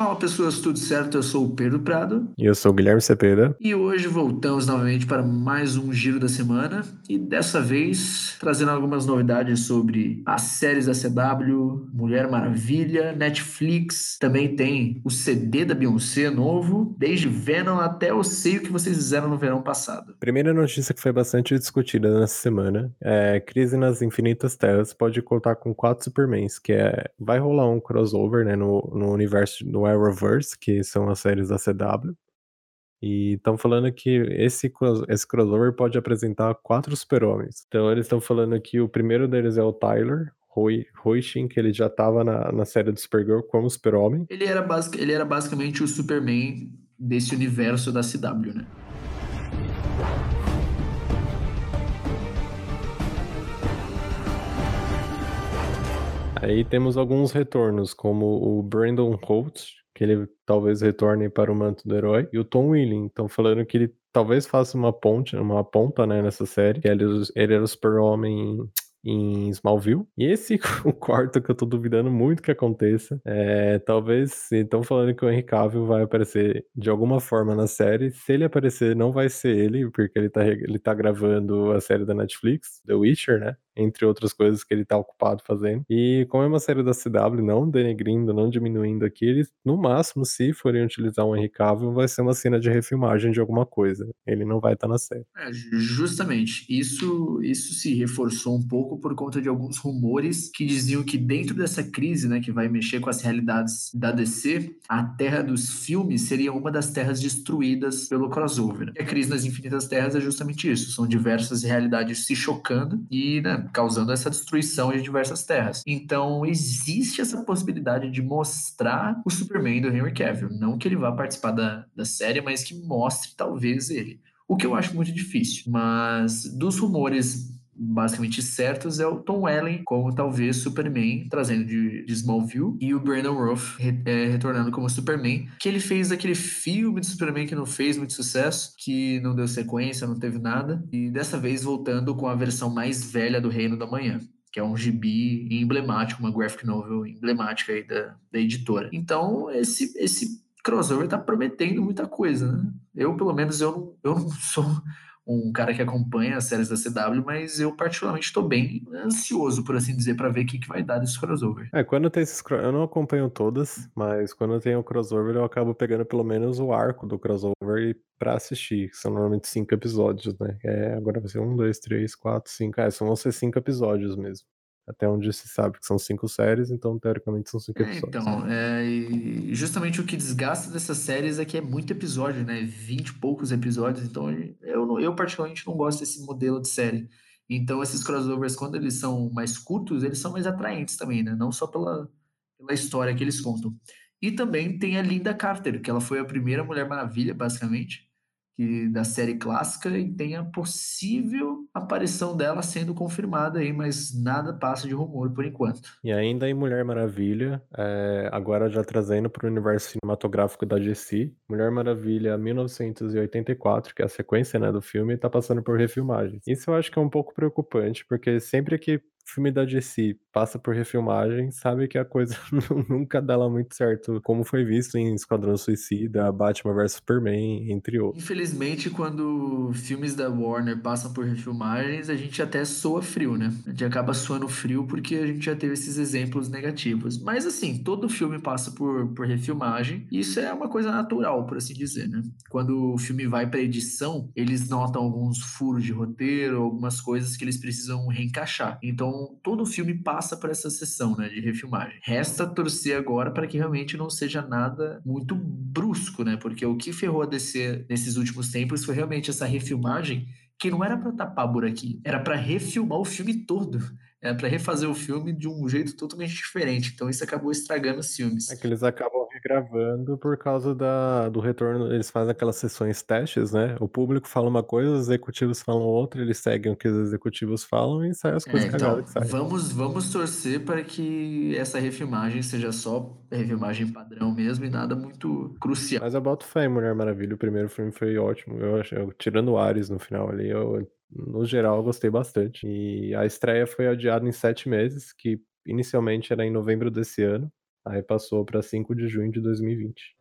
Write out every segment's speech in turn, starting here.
Fala pessoas, tudo certo? Eu sou o Pedro Prado. E eu sou o Guilherme Cepeda. E hoje voltamos novamente para mais um Giro da Semana. E dessa vez trazendo algumas novidades sobre as séries da CW, Mulher Maravilha, Netflix. Também tem o CD da Beyoncé novo, desde Venom até o Sei o que vocês fizeram no verão passado. Primeira notícia que foi bastante discutida nessa semana é Crise nas Infinitas Terras pode contar com quatro Supermans, que é vai rolar um crossover né, no, no universo do Arrowverse, que são as séries da CW. E estão falando que esse, esse crossover pode apresentar quatro super-homens. Então eles estão falando que o primeiro deles é o Tyler, Hoishin, que ele já estava na, na série do Supergirl como super-homem. Ele, ele era basicamente o Superman desse universo da CW, né? Aí temos alguns retornos, como o Brandon Holt, que ele talvez retorne para o manto do herói, e o Tom Willing. Estão falando que ele talvez faça uma ponte, uma ponta, né, nessa série, ele, ele era o super-homem em Smallville. E esse o quarto que eu tô duvidando muito que aconteça. É, talvez estão falando que o Henry Cavill vai aparecer de alguma forma na série. Se ele aparecer, não vai ser ele, porque ele tá, ele tá gravando a série da Netflix, The Witcher, né? Entre outras coisas que ele tá ocupado fazendo. E como é uma série da CW, não denegrindo, não diminuindo aqui, eles, no máximo, se forem utilizar o Henry Cavill, vai ser uma cena de refilmagem de alguma coisa. Ele não vai estar tá na série. É, justamente. Isso, isso se reforçou um pouco pouco por conta de alguns rumores que diziam que dentro dessa crise, né, que vai mexer com as realidades da DC, a Terra dos filmes seria uma das terras destruídas pelo crossover. E a crise nas Infinitas Terras é justamente isso, são diversas realidades se chocando e né, causando essa destruição de diversas terras. Então existe essa possibilidade de mostrar o Superman do Henry Cavill, não que ele vá participar da, da série, mas que mostre talvez ele. O que eu acho muito difícil. Mas dos rumores basicamente certos é o Tom Welling como talvez Superman, trazendo de, de Smallville, e o Brandon Roth re, é, retornando como Superman, que ele fez aquele filme de Superman que não fez muito sucesso, que não deu sequência, não teve nada, e dessa vez voltando com a versão mais velha do Reino da Manhã que é um gibi emblemático, uma graphic novel emblemática aí da, da editora. Então, esse, esse crossover tá prometendo muita coisa, né? Eu, pelo menos, eu não, eu não sou um cara que acompanha as séries da CW, mas eu particularmente estou bem ansioso, por assim dizer, para ver o que, que vai dar desse crossover. É, quando tem esses eu não acompanho todas, mas quando tem o crossover eu acabo pegando pelo menos o arco do crossover para assistir, que são normalmente cinco episódios, né? É, agora vai ser um, dois, três, quatro, cinco, é, são vão ser cinco episódios mesmo. Até onde se sabe que são cinco séries, então teoricamente são cinco é, episódios. Então, é, justamente o que desgasta dessas séries é que é muito episódio, né? Vinte e poucos episódios, então eu, eu particularmente não gosto desse modelo de série. Então, esses crossovers, quando eles são mais curtos, eles são mais atraentes também, né? Não só pela, pela história que eles contam. E também tem a Linda Carter, que ela foi a primeira Mulher Maravilha, basicamente que, da série clássica e tem a possível aparição dela sendo confirmada aí, mas nada passa de rumor por enquanto. E ainda em Mulher Maravilha, é, agora já trazendo para o universo cinematográfico da DC, Mulher Maravilha 1984, que é a sequência né, do filme, está passando por refilmagens. Isso eu acho que é um pouco preocupante, porque sempre que filme da DC passa por refilmagem, sabe que a coisa nunca dá lá muito certo, como foi visto em Esquadrão Suicida, Batman vs Superman, entre outros. Infelizmente, quando filmes da Warner passam por refilmagens, a gente até soa frio, né? A gente acaba soando frio porque a gente já teve esses exemplos negativos. Mas assim, todo filme passa por, por refilmagem, e isso é uma coisa natural, por assim dizer, né? Quando o filme vai para edição, eles notam alguns furos de roteiro, algumas coisas que eles precisam reencaixar. Então, todo o filme passa por essa sessão né, de refilmagem. Resta torcer agora para que realmente não seja nada muito brusco, né? Porque o que ferrou a DC nesses últimos tempos foi realmente essa refilmagem que não era para tapar buraquinho, era para refilmar o filme todo é, para refazer o filme de um jeito totalmente diferente. Então isso acabou estragando os filmes. É que eles acabam regravando por causa da, do retorno. Eles fazem aquelas sessões testes, né? O público fala uma coisa, os executivos falam outra, eles seguem o que os executivos falam e saem as coisas é, então, que saem. Vamos, vamos torcer para que essa refilmagem seja só refilmagem padrão mesmo e nada muito crucial. Mas eu boto fé em Mulher Maravilha. O primeiro filme foi ótimo. Eu, eu tirando o Ares no final ali, eu no geral, gostei bastante. E a estreia foi adiada em sete meses, que inicialmente era em novembro desse ano. Aí passou para 5 de junho de 2020.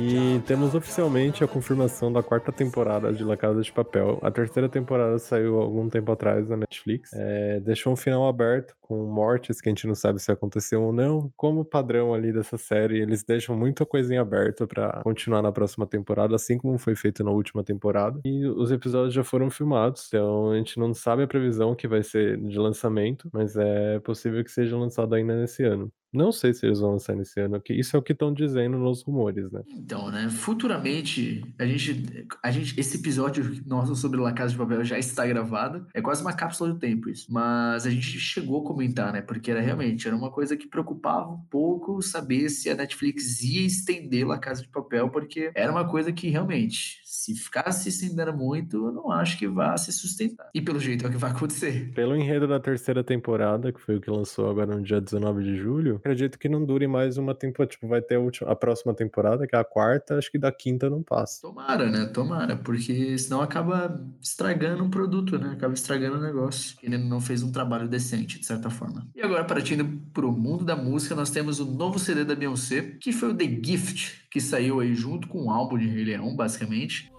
E temos oficialmente a confirmação da quarta temporada de La Casa de Papel. A terceira temporada saiu algum tempo atrás na Netflix. É, deixou um final aberto, com mortes que a gente não sabe se aconteceu ou não. Como padrão ali dessa série, eles deixam muita coisinha aberta para continuar na próxima temporada, assim como foi feito na última temporada. E os episódios já foram filmados, então a gente não sabe a previsão que vai ser de lançamento, mas é possível que seja lançado ainda nesse ano. Não sei se eles vão lançar nesse ano, que isso é o que estão dizendo nos rumores, né? Então, né? Futuramente, a gente, a gente, esse episódio nosso sobre La Casa de Papel já está gravado. É quase uma cápsula do tempo isso. Mas a gente chegou a comentar, né? Porque era realmente era uma coisa que preocupava um pouco saber se a Netflix ia estender La Casa de Papel, porque era uma coisa que realmente, se ficasse estendendo muito, eu não acho que vá se sustentar. E pelo jeito é o que vai acontecer. Pelo enredo da terceira temporada, que foi o que lançou agora no dia 19 de julho, acredito que não dure mais uma temporada. Tipo, vai ter a, última, a próxima temporada, que é a quarta, acho que da quinta não passa. Tomara, né? Tomara, porque senão acaba estragando um produto, né? Acaba estragando o negócio. Ele não fez um trabalho decente, de certa forma. E agora, partindo pro mundo da música, nós temos o novo CD da Beyoncé, que foi o The Gift, que saiu aí junto com o álbum de Rei Leão, basicamente.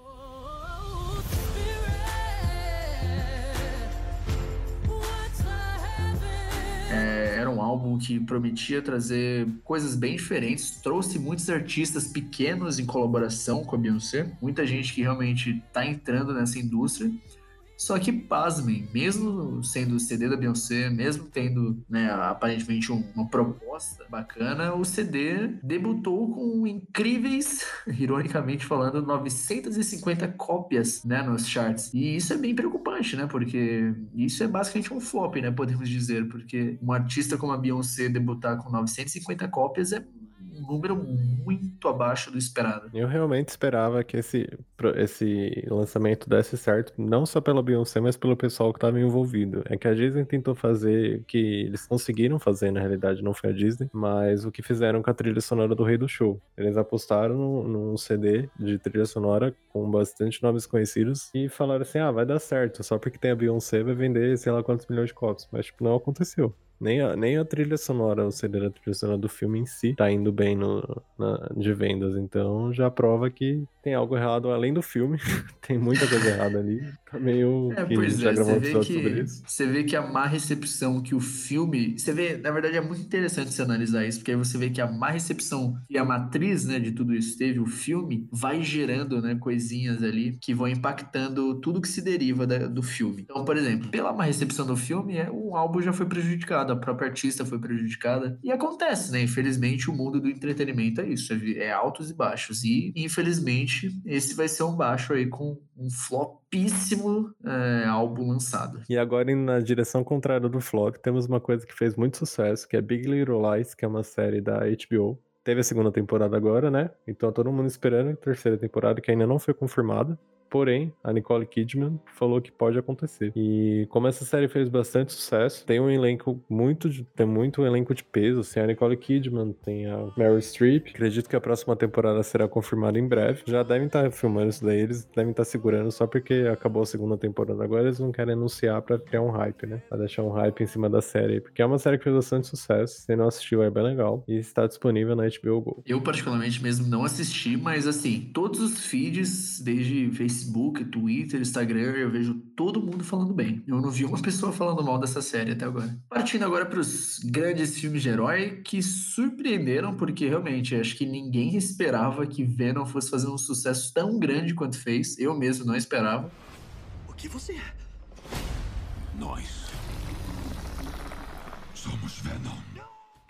Um álbum que prometia trazer coisas bem diferentes, trouxe muitos artistas pequenos em colaboração com a Beyoncé, muita gente que realmente está entrando nessa indústria. Só que, pasmem, mesmo sendo o CD da Beyoncé, mesmo tendo, né, aparentemente um, uma proposta bacana, o CD debutou com incríveis, ironicamente falando, 950 cópias, né, nos charts. E isso é bem preocupante, né, porque isso é basicamente um flop, né, podemos dizer, porque um artista como a Beyoncé debutar com 950 cópias é um número muito abaixo do esperado. Eu realmente esperava que esse, esse lançamento desse certo, não só pela Beyoncé, mas pelo pessoal que estava envolvido. É que a Disney tentou fazer, que eles conseguiram fazer, na realidade, não foi a Disney, mas o que fizeram com a trilha sonora do Rei do Show. Eles apostaram num CD de trilha sonora com bastante nomes conhecidos e falaram assim: ah, vai dar certo, só porque tem a Beyoncé vai vender sei lá quantos milhões de cópias. Mas, tipo, não aconteceu. Nem a, nem a trilha sonora, o CD da trilha sonora do filme em si, tá indo bem no, na, de vendas. Então já prova que tem algo errado além do filme. tem muita coisa errada ali. Tá meio. É, pois já é, gravou um episódio que, sobre isso. Você vê que a má recepção que o filme. Você vê, na verdade, é muito interessante você analisar isso, porque aí você vê que a má recepção e a matriz né, de tudo isso teve, o filme, vai gerando né, coisinhas ali que vão impactando tudo que se deriva da, do filme. Então, por exemplo, pela má recepção do filme, é, o álbum já foi prejudicado a própria artista foi prejudicada. E acontece, né? Infelizmente, o mundo do entretenimento é isso, é, é altos e baixos. E, infelizmente, esse vai ser um baixo aí com um flopíssimo é, álbum lançado. E agora, na direção contrária do flop, temos uma coisa que fez muito sucesso, que é Big Little Lies, que é uma série da HBO. Teve a segunda temporada agora, né? Então todo mundo esperando a terceira temporada, que ainda não foi confirmada. Porém, a Nicole Kidman falou que pode acontecer. E como essa série fez bastante sucesso, tem um elenco muito de, tem muito elenco de peso. Assim, a Nicole Kidman, tem a Meryl Streep. Acredito que a próxima temporada será confirmada em breve. Já devem estar filmando isso daí, eles devem estar segurando só porque acabou a segunda temporada. Agora eles não querem anunciar para criar um hype, né? Pra deixar um hype em cima da série. Porque é uma série que fez bastante sucesso. Se não assistiu, é bem legal. E está disponível na HBO Go. Eu, particularmente, mesmo não assisti, mas assim, todos os feeds, desde Facebook Facebook, Twitter, Instagram, eu vejo todo mundo falando bem. Eu não vi uma pessoa falando mal dessa série até agora. Partindo agora para os grandes filmes de herói que surpreenderam, porque realmente acho que ninguém esperava que Venom fosse fazer um sucesso tão grande quanto fez. Eu mesmo não esperava. O que você é? Nós somos Venom.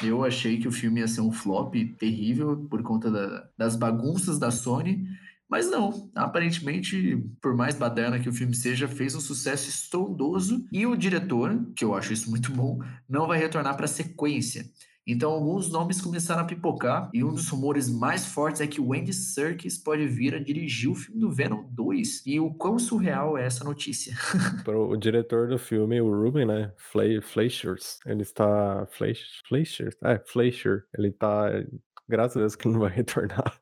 Eu achei que o filme ia ser um flop terrível por conta da, das bagunças da Sony. Mas não, aparentemente, por mais baderna que o filme seja, fez um sucesso estrondoso e o diretor, que eu acho isso muito bom, não vai retornar para a sequência. Então, alguns nomes começaram a pipocar, e um dos rumores mais fortes é que o Andy Serkis pode vir a dirigir o filme do Venom 2. E o quão surreal é essa notícia? o diretor do filme, o Ruben, né? Fleischer, ele está. Fleischer? É, Fleischer. Ele está. Graças a Deus que não vai retornar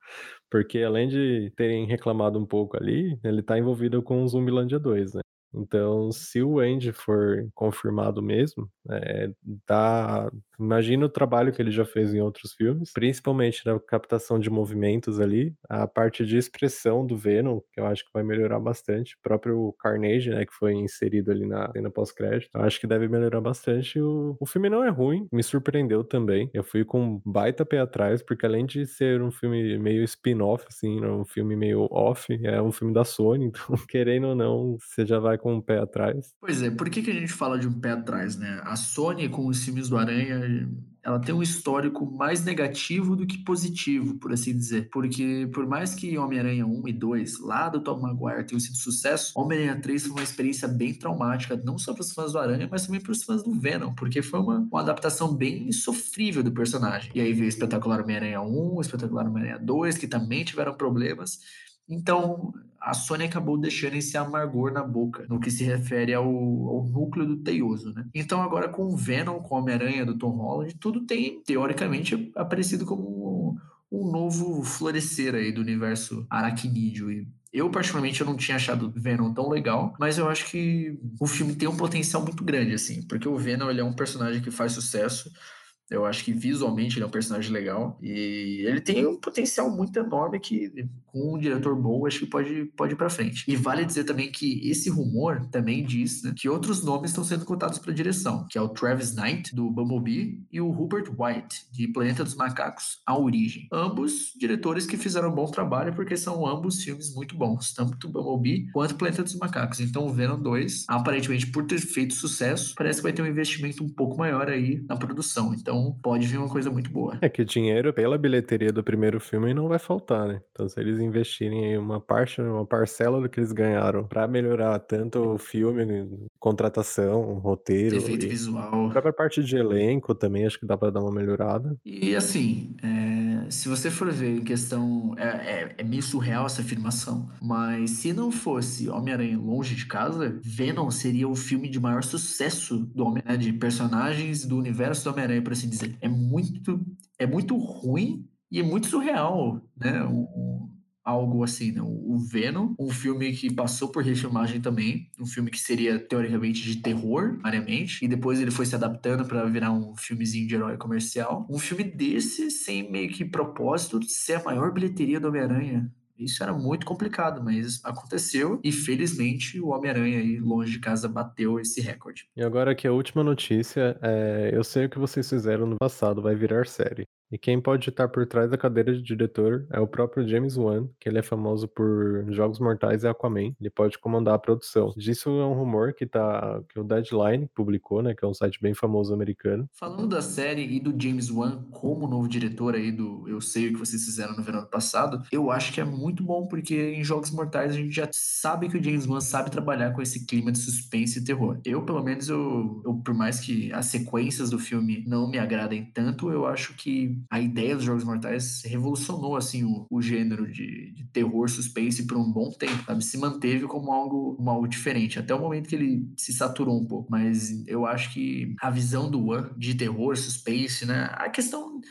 porque além de terem reclamado um pouco ali, ele tá envolvido com o Zumbilândia 2, né? Então, se o Andy for confirmado mesmo, é, dá. Imagina o trabalho que ele já fez em outros filmes, principalmente na captação de movimentos ali, a parte de expressão do Venom, que eu acho que vai melhorar bastante. O próprio Carnage, né, que foi inserido ali na cena pós-crédito, eu acho que deve melhorar bastante. O, o filme não é ruim, me surpreendeu também. Eu fui com um baita pé atrás, porque além de ser um filme meio spin-off, assim, um filme meio off, é um filme da Sony, então, querendo ou não, você já vai com um pé atrás. Pois é, por que, que a gente fala de um pé atrás, né? A Sony, com os filmes do Aranha, ela tem um histórico mais negativo do que positivo, por assim dizer. Porque por mais que Homem-Aranha 1 e 2, lá do Tom Maguire, tenham sido sucesso, Homem-Aranha 3 foi uma experiência bem traumática, não só para os fãs do Aranha, mas também para os fãs do Venom, porque foi uma, uma adaptação bem sofrível do personagem. E aí veio o Espetacular Homem-Aranha 1, o Espetacular Homem-Aranha 2, que também tiveram problemas. Então, a Sony acabou deixando esse amargor na boca, no que se refere ao, ao núcleo do teioso, né? Então, agora com o Venom, com o Homem-Aranha do Tom Holland, tudo tem, teoricamente, aparecido como um, um novo florescer aí do universo aracnídeo. E eu, particularmente, eu não tinha achado Venom tão legal, mas eu acho que o filme tem um potencial muito grande, assim, porque o Venom, ele é um personagem que faz sucesso, eu acho que visualmente ele é um personagem legal e ele tem um potencial muito enorme que com um diretor bom acho que pode, pode ir para frente. E vale dizer também que esse rumor também diz né, que outros nomes estão sendo contados para direção, que é o Travis Knight do Bumblebee e o Rupert White de Planeta dos Macacos: A Origem. Ambos diretores que fizeram um bom trabalho porque são ambos filmes muito bons, tanto Bumblebee quanto Planeta dos Macacos. Então o Venom 2, aparentemente por ter feito sucesso, parece que vai ter um investimento um pouco maior aí na produção. Então então pode vir uma coisa muito boa. É que dinheiro pela bilheteria do primeiro filme não vai faltar, né? Então se eles investirem uma parte, uma parcela do que eles ganharam para melhorar tanto o filme, contratação, roteiro, efeito visual, a própria parte de elenco também acho que dá para dar uma melhorada. E assim, é, se você for ver em questão, é, é, é meio surreal essa afirmação, mas se não fosse Homem-Aranha longe de casa, Venom seria o filme de maior sucesso do Homem, né, de personagens do universo do Homem-Aranha, por assim dizer. É muito, é muito ruim e é muito surreal, né? Algo assim, né? O Venom, um filme que passou por refilmagem também, um filme que seria teoricamente de terror, mariamente, e depois ele foi se adaptando para virar um filmezinho de herói comercial. Um filme desse, sem meio que propósito, ser a maior bilheteria do Homem-Aranha. Isso era muito complicado, mas aconteceu e felizmente o Homem-Aranha aí longe de casa bateu esse recorde. E agora aqui a última notícia, é, eu sei o que vocês fizeram no passado, vai virar série. E quem pode estar por trás da cadeira de diretor é o próprio James Wan, que ele é famoso por Jogos Mortais e Aquaman. Ele pode comandar a produção. Disso é um rumor que tá que o Deadline publicou, né, que é um site bem famoso americano. Falando da série e do James Wan como novo diretor aí do Eu sei o que vocês fizeram no verão passado, eu acho que é muito bom porque em Jogos Mortais a gente já sabe que o James Wan sabe trabalhar com esse clima de suspense e terror. Eu, pelo menos, eu, eu por mais que as sequências do filme não me agradem tanto, eu acho que a ideia dos Jogos Mortais revolucionou assim o, o gênero de, de, terror suspense por um bom tempo, sabe? Se manteve como algo, como algo diferente, até o momento que ele se saturou um pouco. Mas eu acho que a visão do One de terror, suspense, né? A questão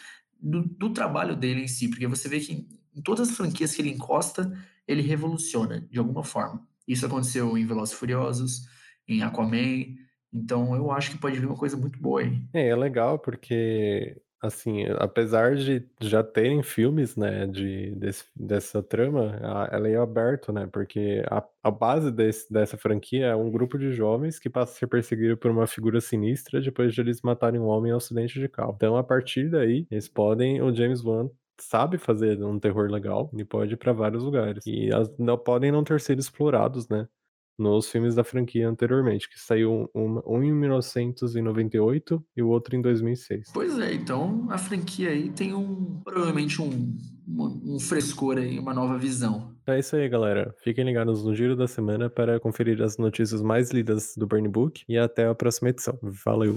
do, do trabalho dele em si, porque você vê que em, todas as franquias que ele encosta, ele revoluciona de alguma forma. Isso aconteceu em Velozes Furiosos, em Aquaman, então eu acho que pode vir uma coisa muito boa aí. É, é legal porque Assim, apesar de já terem filmes, né, de, desse, dessa trama, ela é aberto, né, porque a, a base desse, dessa franquia é um grupo de jovens que passa a ser perseguido por uma figura sinistra depois de eles matarem um homem em um acidente de carro. Então, a partir daí, eles podem, o James Wan sabe fazer um terror legal e pode ir para vários lugares. E as, não, podem não ter sido explorados, né, nos filmes da franquia anteriormente, que saiu um, um em 1998 e o outro em 2006. Pois é, então a franquia aí tem um provavelmente um, um, um frescor aí, uma nova visão. É isso aí, galera. Fiquem ligados no Giro da Semana para conferir as notícias mais lidas do Burn Book e até a próxima edição. Valeu!